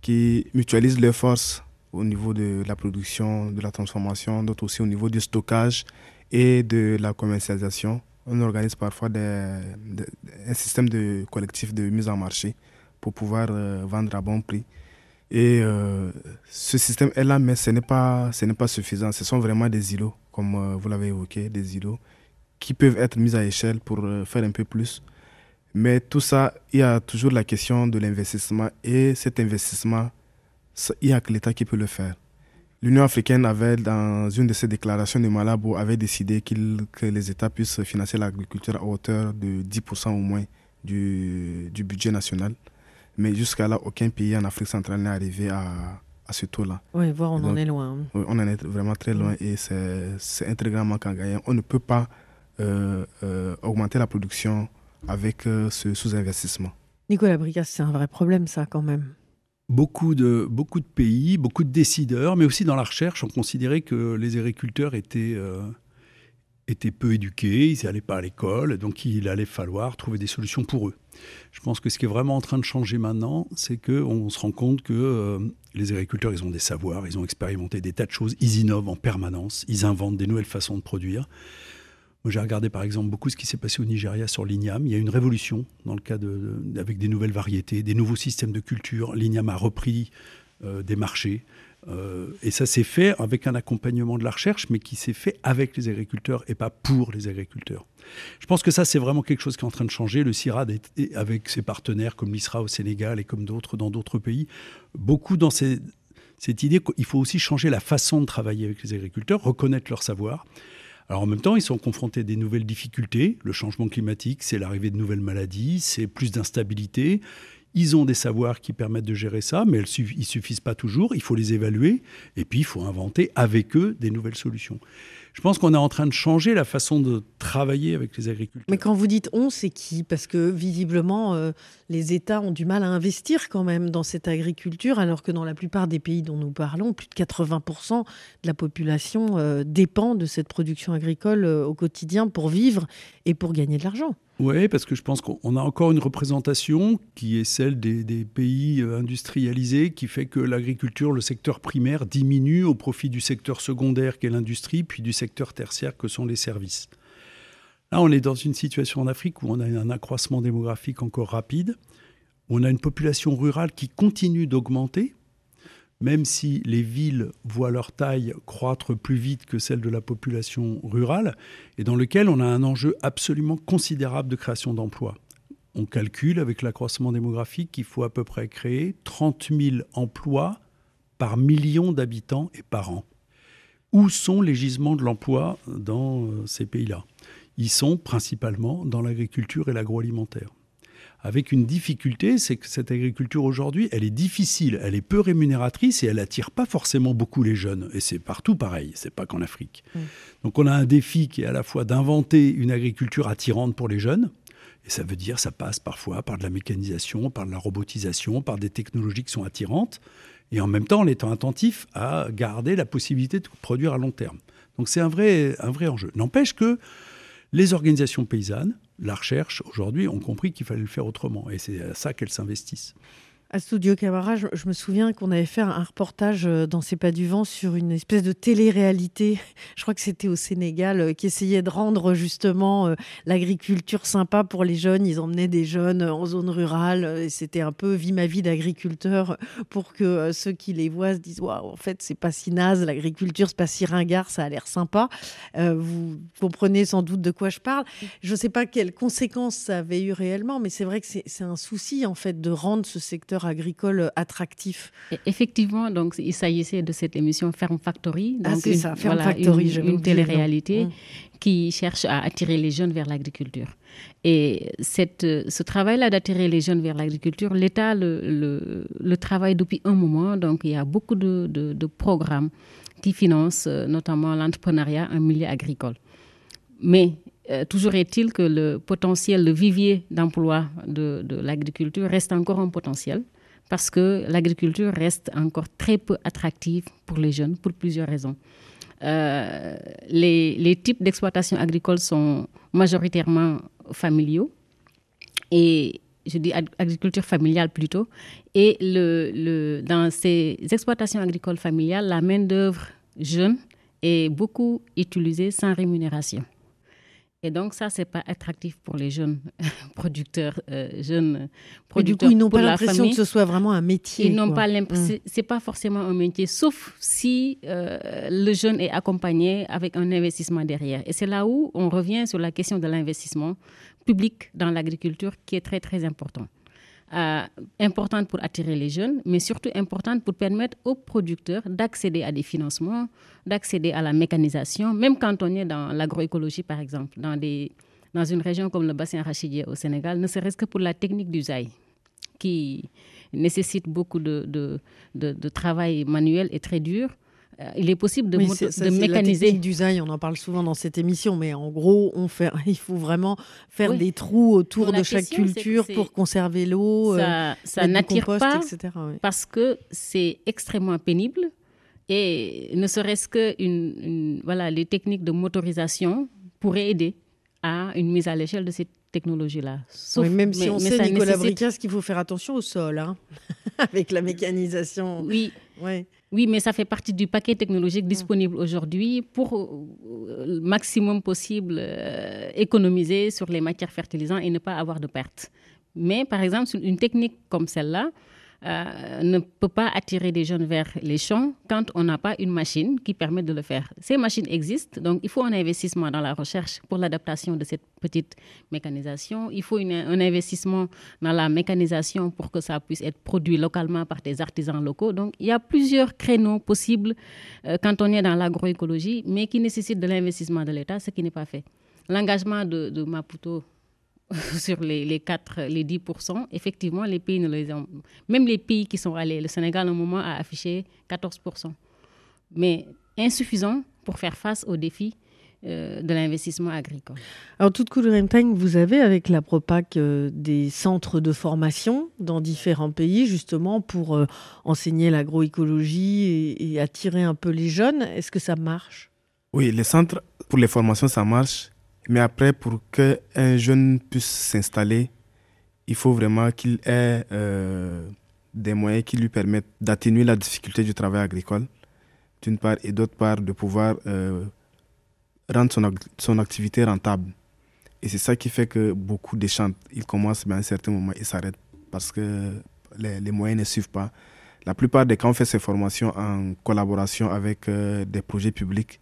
qui mutualisent leurs forces au niveau de la production, de la transformation, d'autres aussi au niveau du stockage et de la commercialisation. On organise parfois des, un système de collectif de mise en marché pour pouvoir euh, vendre à bon prix. Et euh, ce système est là, mais ce n'est pas, pas suffisant. Ce sont vraiment des îlots, comme euh, vous l'avez évoqué, des îlots qui peuvent être mis à échelle pour faire un peu plus. Mais tout ça, il y a toujours la question de l'investissement. Et cet investissement il n'y a que l'État qui peut le faire. L'Union africaine avait, dans une de ses déclarations de Malabo, avait décidé que les États puissent financer l'agriculture à hauteur de 10% au moins du, du, budget national. Mais jusqu'à là, aucun pays en Afrique centrale n'est arrivé à, à ce taux-là. Oui, voir, on en est loin. Oui, on en est vraiment très loin et c'est un très grand manque à gagner. On ne peut pas euh, euh, augmenter la production avec euh, ce sous-investissement. Nicolas Bricas, c'est un vrai problème, ça, quand même beaucoup de, beaucoup de pays, beaucoup de décideurs, mais aussi dans la recherche, ont considéré que les agriculteurs étaient, euh, étaient peu éduqués, ils n'allaient pas à l'école, donc il allait falloir trouver des solutions pour eux. Je pense que ce qui est vraiment en train de changer maintenant, c'est qu'on se rend compte que euh, les agriculteurs, ils ont des savoirs, ils ont expérimenté des tas de choses, ils innovent en permanence, ils inventent des nouvelles façons de produire j'ai regardé par exemple beaucoup ce qui s'est passé au Nigeria sur l'igname. Il y a une révolution dans le cas de, avec des nouvelles variétés, des nouveaux systèmes de culture. L'igname a repris euh, des marchés. Euh, et ça s'est fait avec un accompagnement de la recherche, mais qui s'est fait avec les agriculteurs et pas pour les agriculteurs. Je pense que ça, c'est vraiment quelque chose qui est en train de changer. Le CIRAD, avec ses partenaires comme l'ISRA au Sénégal et comme d'autres dans d'autres pays, beaucoup dans cette idée qu'il faut aussi changer la façon de travailler avec les agriculteurs, reconnaître leur savoir. Alors en même temps, ils sont confrontés à des nouvelles difficultés. Le changement climatique, c'est l'arrivée de nouvelles maladies, c'est plus d'instabilité. Ils ont des savoirs qui permettent de gérer ça, mais ils ne suffisent pas toujours. Il faut les évaluer et puis il faut inventer avec eux des nouvelles solutions je pense qu'on est en train de changer la façon de travailler avec les agriculteurs. Mais quand vous dites on, c'est qui? Parce que visiblement, euh, les États ont du mal à investir quand même dans cette agriculture, alors que dans la plupart des pays dont nous parlons, plus de 80% de la population euh, dépend de cette production agricole euh, au quotidien pour vivre et pour gagner de l'argent. Oui, parce que je pense qu'on a encore une représentation qui est celle des, pays euh, industrialisés, qui fait que l'agriculture, le secteur primaire, diminue au profit du secteur secondaire qui est l'industrie, puis du secteur tertiaire que sont les services. Là, on est dans une situation en Afrique où on a un accroissement démographique encore rapide, on a une population rurale qui continue d'augmenter, même si les villes voient leur taille croître plus vite que celle de la population rurale, et dans lequel on a un enjeu absolument considérable de création d'emplois. On calcule avec l'accroissement démographique qu'il faut à peu près créer 30 000 emplois par million d'habitants et par an. Où sont les gisements de l'emploi dans euh, ces pays-là? Ils sont principalement dans l'agriculture et l'agroalimentaire avec une difficulté, c'est que cette agriculture aujourd'hui, elle est difficile, elle est peu rémunératrice et elle attire pas forcément beaucoup les jeunes. Et c'est partout pareil, c'est pas qu'en Afrique. Mm. Donc on a un défi qui est à la fois d'inventer une agriculture attirante pour les jeunes, et ça veut dire ça passe parfois par de la mécanisation, par de la robotisation, par des technologies qui sont attirantes, et en même temps en étant attentif à garder la possibilité de produire à long terme. Donc c'est un vrai, un vrai enjeu. N'empêche que les organisations paysannes, la recherche, aujourd'hui, ont compris qu'il fallait le faire autrement. Et c'est à ça qu'elles s'investissent. À Studio Camara, je, me souviens qu'on avait fait un reportage euh, dans C'est pas du vent sur une espèce de télé-réalité, [LAUGHS] je crois que c'était au Sénégal, euh, qui essayait de rendre justement euh, l'agriculture sympa pour les jeunes. Ils emmenaient des jeunes en zone rurale et c'était un peu vie ma vie d'agriculteur pour que ceux qui les voient se disent Waouh, en fait, c'est pas si naze, l'agriculture, c'est pas si ringard, ça a l'air sympa. vous comprenez sans doute de quoi je parle. Je ne sais pas quelles conséquences ça avait eu réellement, mais c'est vrai que c'est un souci en fait de rendre ce secteur agricole attractif. Effectivement, donc il s'agissait de cette émission Ferme Factory. ah, c'est ça, Ferme Factory, une, une télé-réalité mmh. qui cherche à attirer les jeunes vers l'agriculture. Et cette, ce travail-là d'attirer les jeunes vers l'agriculture, l'État le, le, travaille depuis un moment. Donc il y a beaucoup de, de, programmes qui financent euh, notamment l'entrepreneuriat en milieu agricole. Mais euh, toujours est-il que le potentiel, le vivier d'emploi de, de l'agriculture reste encore un potentiel parce que l'agriculture reste encore très peu attractive pour les jeunes pour plusieurs raisons. Euh, les, types d'exploitation agricole sont majoritairement familiaux et je dis agriculture familiale plutôt. Et dans ces exploitations agricoles familiales, la main-d'œuvre jeune est beaucoup utilisée sans rémunération. Et donc, ça, c'est pas attractif pour les jeunes [LAUGHS] producteurs, euh, jeunes producteurs. du coup, ils n'ont pas l'impression que ce soit vraiment un métier. Ils n'ont pas l'impression, mm. c'est pas forcément un métier, sauf si euh, le jeune est accompagné avec un investissement derrière. Et c'est là où on revient sur la question de l'investissement public dans l'agriculture qui est très, très important. Euh, importante pour attirer les jeunes, mais surtout importante pour permettre aux producteurs d'accéder à des financements, d'accéder à la mécanisation, même quand on est dans l'agroécologie, par exemple, dans, une région comme le bassin arachidier au Sénégal, ne serait-ce que pour la technique d'usaille, qui nécessite beaucoup de, de travail manuel et très dur. Euh, il est possible de, de mécaniser. La d'usage, on en parle souvent dans cette émission, mais en gros, on fait, [LAUGHS] il faut vraiment faire des trous autour de chaque culture pour conserver l'eau. Ça, euh, n'attire pas parce que c'est extrêmement pénible et ne serait-ce que une, voilà, les techniques de motorisation pourraient aider à une mise à l'échelle de cette technologie-là. Oui, même si on sait, Nicolas nécessite... qu'il faut faire attention au sol, hein, [LAUGHS] avec la mécanisation. Oui. Ouais. Oui, mais ça fait partie du paquet technologique disponible aujourd'hui pour euh, le maximum possible euh, économiser sur les matières fertilisantes et ne pas avoir de pertes. Mais par exemple, une technique comme celle-là, euh, ne peut pas attirer des jeunes vers les champs quand on n'a pas une machine qui permet de le faire. Ces machines existent, donc il faut un investissement dans la recherche pour l'adaptation de cette petite mécanisation. Il faut un investissement dans la mécanisation pour que ça puisse être produit localement par des artisans locaux. Donc il y a plusieurs créneaux possibles euh, quand on est dans l'agroécologie, mais qui nécessitent de l'investissement de l'État, ce qui n'est pas fait. L'engagement de, de Maputo [LAUGHS] sur les, les 4, les 10%, effectivement, les pays ne les ont. Même les pays qui sont allés, le Sénégal, au moment, a affiché 14%. Mais insuffisant pour faire face aux défis euh, de l'investissement agricole. Alors, toute time vous avez avec la PROPAC euh, des centres de formation dans différents pays, justement, pour euh, enseigner l'agroécologie et, et attirer un peu les jeunes. Est-ce que ça marche? Oui, les centres pour les formations, ça marche. Mais après, pour qu'un jeune puisse s'installer, il faut vraiment qu'il ait euh, des moyens qui lui permettent d'atténuer la difficulté du travail agricole, d'une part, et d'autre part, de pouvoir euh, rendre son, son, activité rentable. Et c'est ça qui fait que beaucoup déchantent. Ils commencent, mais à un certain moment, ils s'arrêtent parce que les, les, moyens ne suivent pas. La plupart des cas, on fait ces formations en collaboration avec euh, des projets publics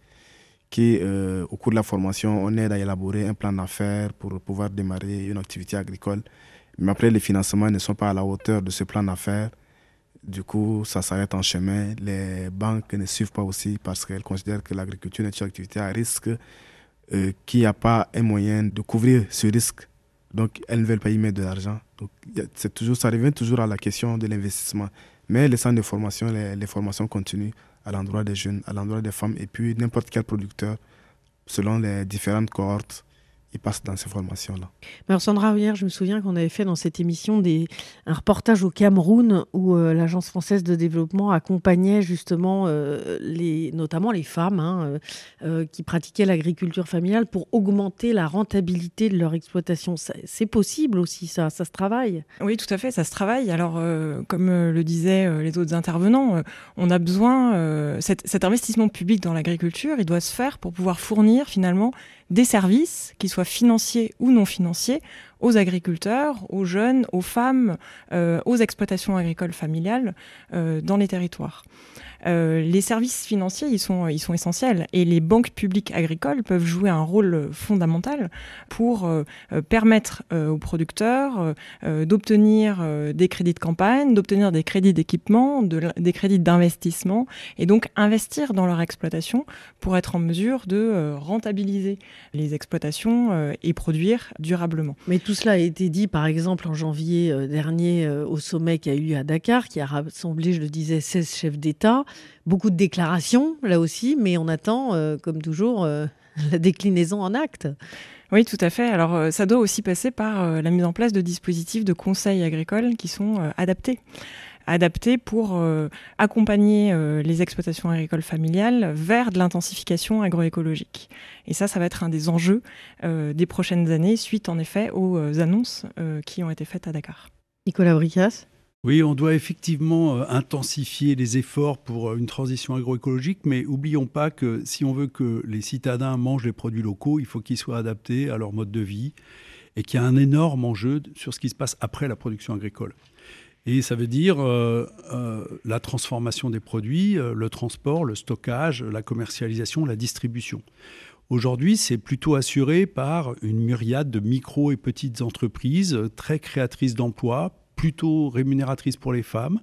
qui, euh, au cours de la formation, on aide à élaborer un plan d'affaires pour pouvoir démarrer une activité agricole. Mais après, les financements ne sont pas à la hauteur de ce plan d'affaires. Du coup, ça s'arrête en chemin. Les banques ne suivent pas aussi parce qu'elles considèrent que l'agriculture est une activité à risque, euh, qu'il n'y a pas un moyen de couvrir ce risque. Donc, elles ne veulent pas y mettre de l'argent. Toujours, ça revient toujours à la question de l'investissement. Mais les centres de formation, les formations continuent à l'endroit des jeunes, à l'endroit des femmes, et puis n'importe quel producteur, selon les différentes cohortes, ils passent dans ces formations-là. Alors Sandra, hier, je me souviens qu'on avait fait dans cette émission des, un reportage au Cameroun où euh, l'Agence française de développement accompagnait justement euh, les, notamment les femmes hein, euh, qui pratiquaient l'agriculture familiale pour augmenter la rentabilité de leur exploitation. C'est possible aussi, ça, ça se travaille. Oui, tout à fait, ça se travaille. Alors, comme le disaient les autres intervenants, on a besoin, cet, cet investissement public dans l'agriculture, il doit se faire pour pouvoir fournir finalement des services, qu'ils soient financiers ou non financiers, aux agriculteurs, aux jeunes, aux femmes, euh, aux exploitations agricoles familiales euh, dans les territoires. Euh, les services financiers, ils sont, essentiels et les banques publiques agricoles peuvent jouer un rôle fondamental pour permettre aux producteurs d'obtenir des crédits de campagne, d'obtenir des crédits d'équipement, des crédits d'investissement et donc investir dans leur exploitation pour être en mesure de rentabiliser les exploitations et produire durablement. Cela a été dit par exemple en janvier dernier au sommet qui a eu lieu à Dakar, qui a rassemblé, je le disais, 16 chefs d'État beaucoup de déclarations là aussi, mais on attend, euh, comme toujours, euh, [LAUGHS] la déclinaison en actes. Oui, tout à fait. Alors, euh, ça doit aussi passer par la mise en place de dispositifs de conseils agricoles qui sont adaptés adaptés pour accompagner les exploitations agricoles familiales vers de l'intensification agroécologique. Et ça, ça va être un des enjeux des prochaines années, suite en effet aux annonces qui ont été faites à Dakar. Nicolas Bricas? Oui, on doit effectivement euh, intensifier les efforts pour euh, une transition agroécologique, mais oublions pas que si on veut que les citadins mangent les produits locaux, il faut qu'ils soient adaptés à leur mode de vie et qu'il y a un énorme enjeu sur ce qui se passe après la production agricole. Et ça veut dire euh, la transformation des produits, le transport, le stockage, la commercialisation, la distribution. Aujourd'hui, c'est plutôt assuré par une myriade de micro et petites entreprises très créatrices d'emplois, plutôt rémunératrice pour les femmes.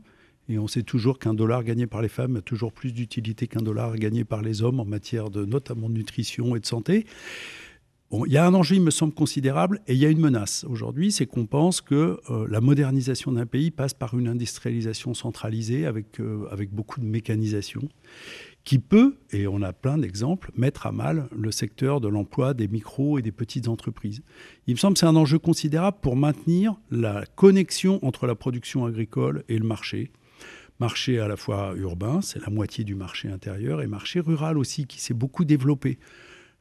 Et on sait toujours qu'un dollar gagné par les femmes a toujours plus d'utilité qu'un dollar gagné par les hommes en matière de notamment de nutrition et de santé. Il y a un enjeu, il me semble, considérable et il y a une menace aujourd'hui, c'est qu'on pense que euh, la modernisation d'un pays passe par une industrialisation centralisée avec, euh, avec beaucoup de mécanisation qui peut, et on a plein d'exemples, mettre à mal le secteur de l'emploi des micros et des petites entreprises. Il me semble que c'est un enjeu considérable pour maintenir la connexion entre la production agricole et le marché. Marché à la fois urbain, c'est la moitié du marché intérieur, et marché rural aussi, qui s'est beaucoup développé.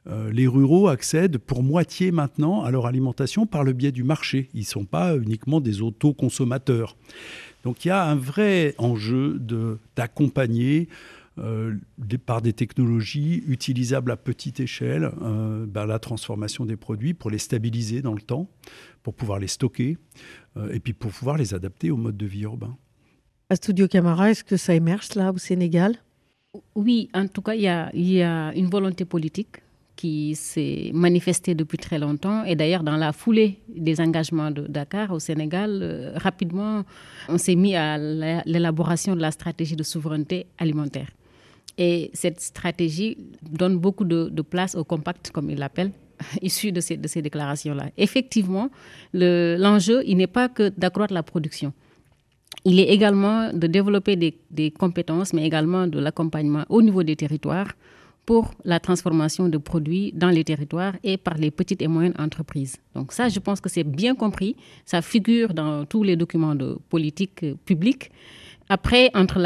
Euh, les ruraux accèdent pour moitié maintenant à leur alimentation par le biais du marché. Ils ne sont pas uniquement des autoconsommateurs. Donc il y a un vrai enjeu d'accompagner euh, par des technologies utilisables à petite échelle, euh, ben, la transformation des produits pour les stabiliser dans le temps, pour pouvoir les stocker euh, et puis pour pouvoir les adapter au mode de vie urbain. À Studio Camara, est-ce que ça émerge là au Sénégal? Oui, en tout cas, il y a une volonté politique qui s'est manifestée depuis très longtemps. Et d'ailleurs, dans la foulée des engagements de Dakar au Sénégal, rapidement, on s'est mis à l'élaboration de la stratégie de souveraineté alimentaire. Et cette stratégie donne beaucoup de, place au compact, comme il l'appelle, [LAUGHS] issu de ces, de ces déclarations-là. Effectivement, l'enjeu, il n'est pas que d'accroître la production. Il est également de développer des, des compétences, mais également de l'accompagnement au niveau des territoires pour la transformation de produits dans les territoires et par les petites et moyennes entreprises. Donc ça, je pense que c'est bien compris. Ça figure dans tous les documents de politique publique. Après, entre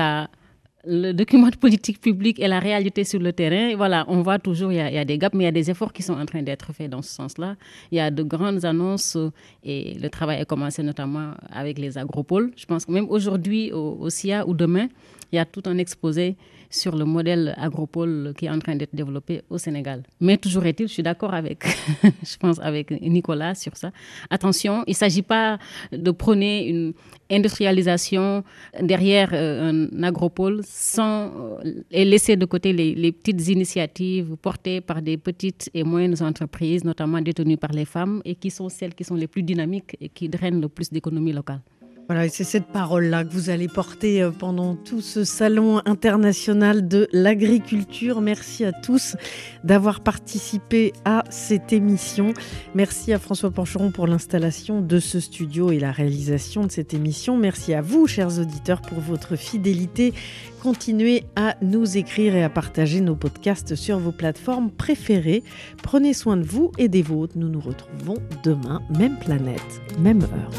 le document de politique publique et la réalité sur le terrain, voilà, on voit toujours, il y, a, des gaps, mais il y a des efforts qui sont en train d'être faits dans ce sens-là. Il y a de grandes annonces et le travail a commencé notamment avec les agropoles. Je pense que même aujourd'hui au SIA ou demain, il y a tout un exposé sur le modèle agropole qui est en train d'être développé au Sénégal. Mais toujours est-il, je suis d'accord avec, [LAUGHS] je pense, avec Nicolas sur ça. Attention, il ne s'agit pas de prôner une industrialisation derrière euh, un agropole sans euh, et laisser de côté les, les, petites initiatives portées par des petites et moyennes entreprises, notamment détenues par les femmes, et qui sont celles qui sont les plus dynamiques et qui drainent le plus d'économie locale. Voilà, c'est cette parole-là que vous allez porter euh, pendant tout ce salon international de l'agriculture. Merci à tous d'avoir participé à cette émission. Merci à François Pancheron pour l'installation de ce studio et la réalisation de cette émission. Merci à vous, chers auditeurs, pour votre fidélité. Continuez à nous écrire et à partager nos podcasts sur vos plateformes préférées. Prenez soin de vous et des vôtres. Nous nous retrouvons demain, même planète, même heure.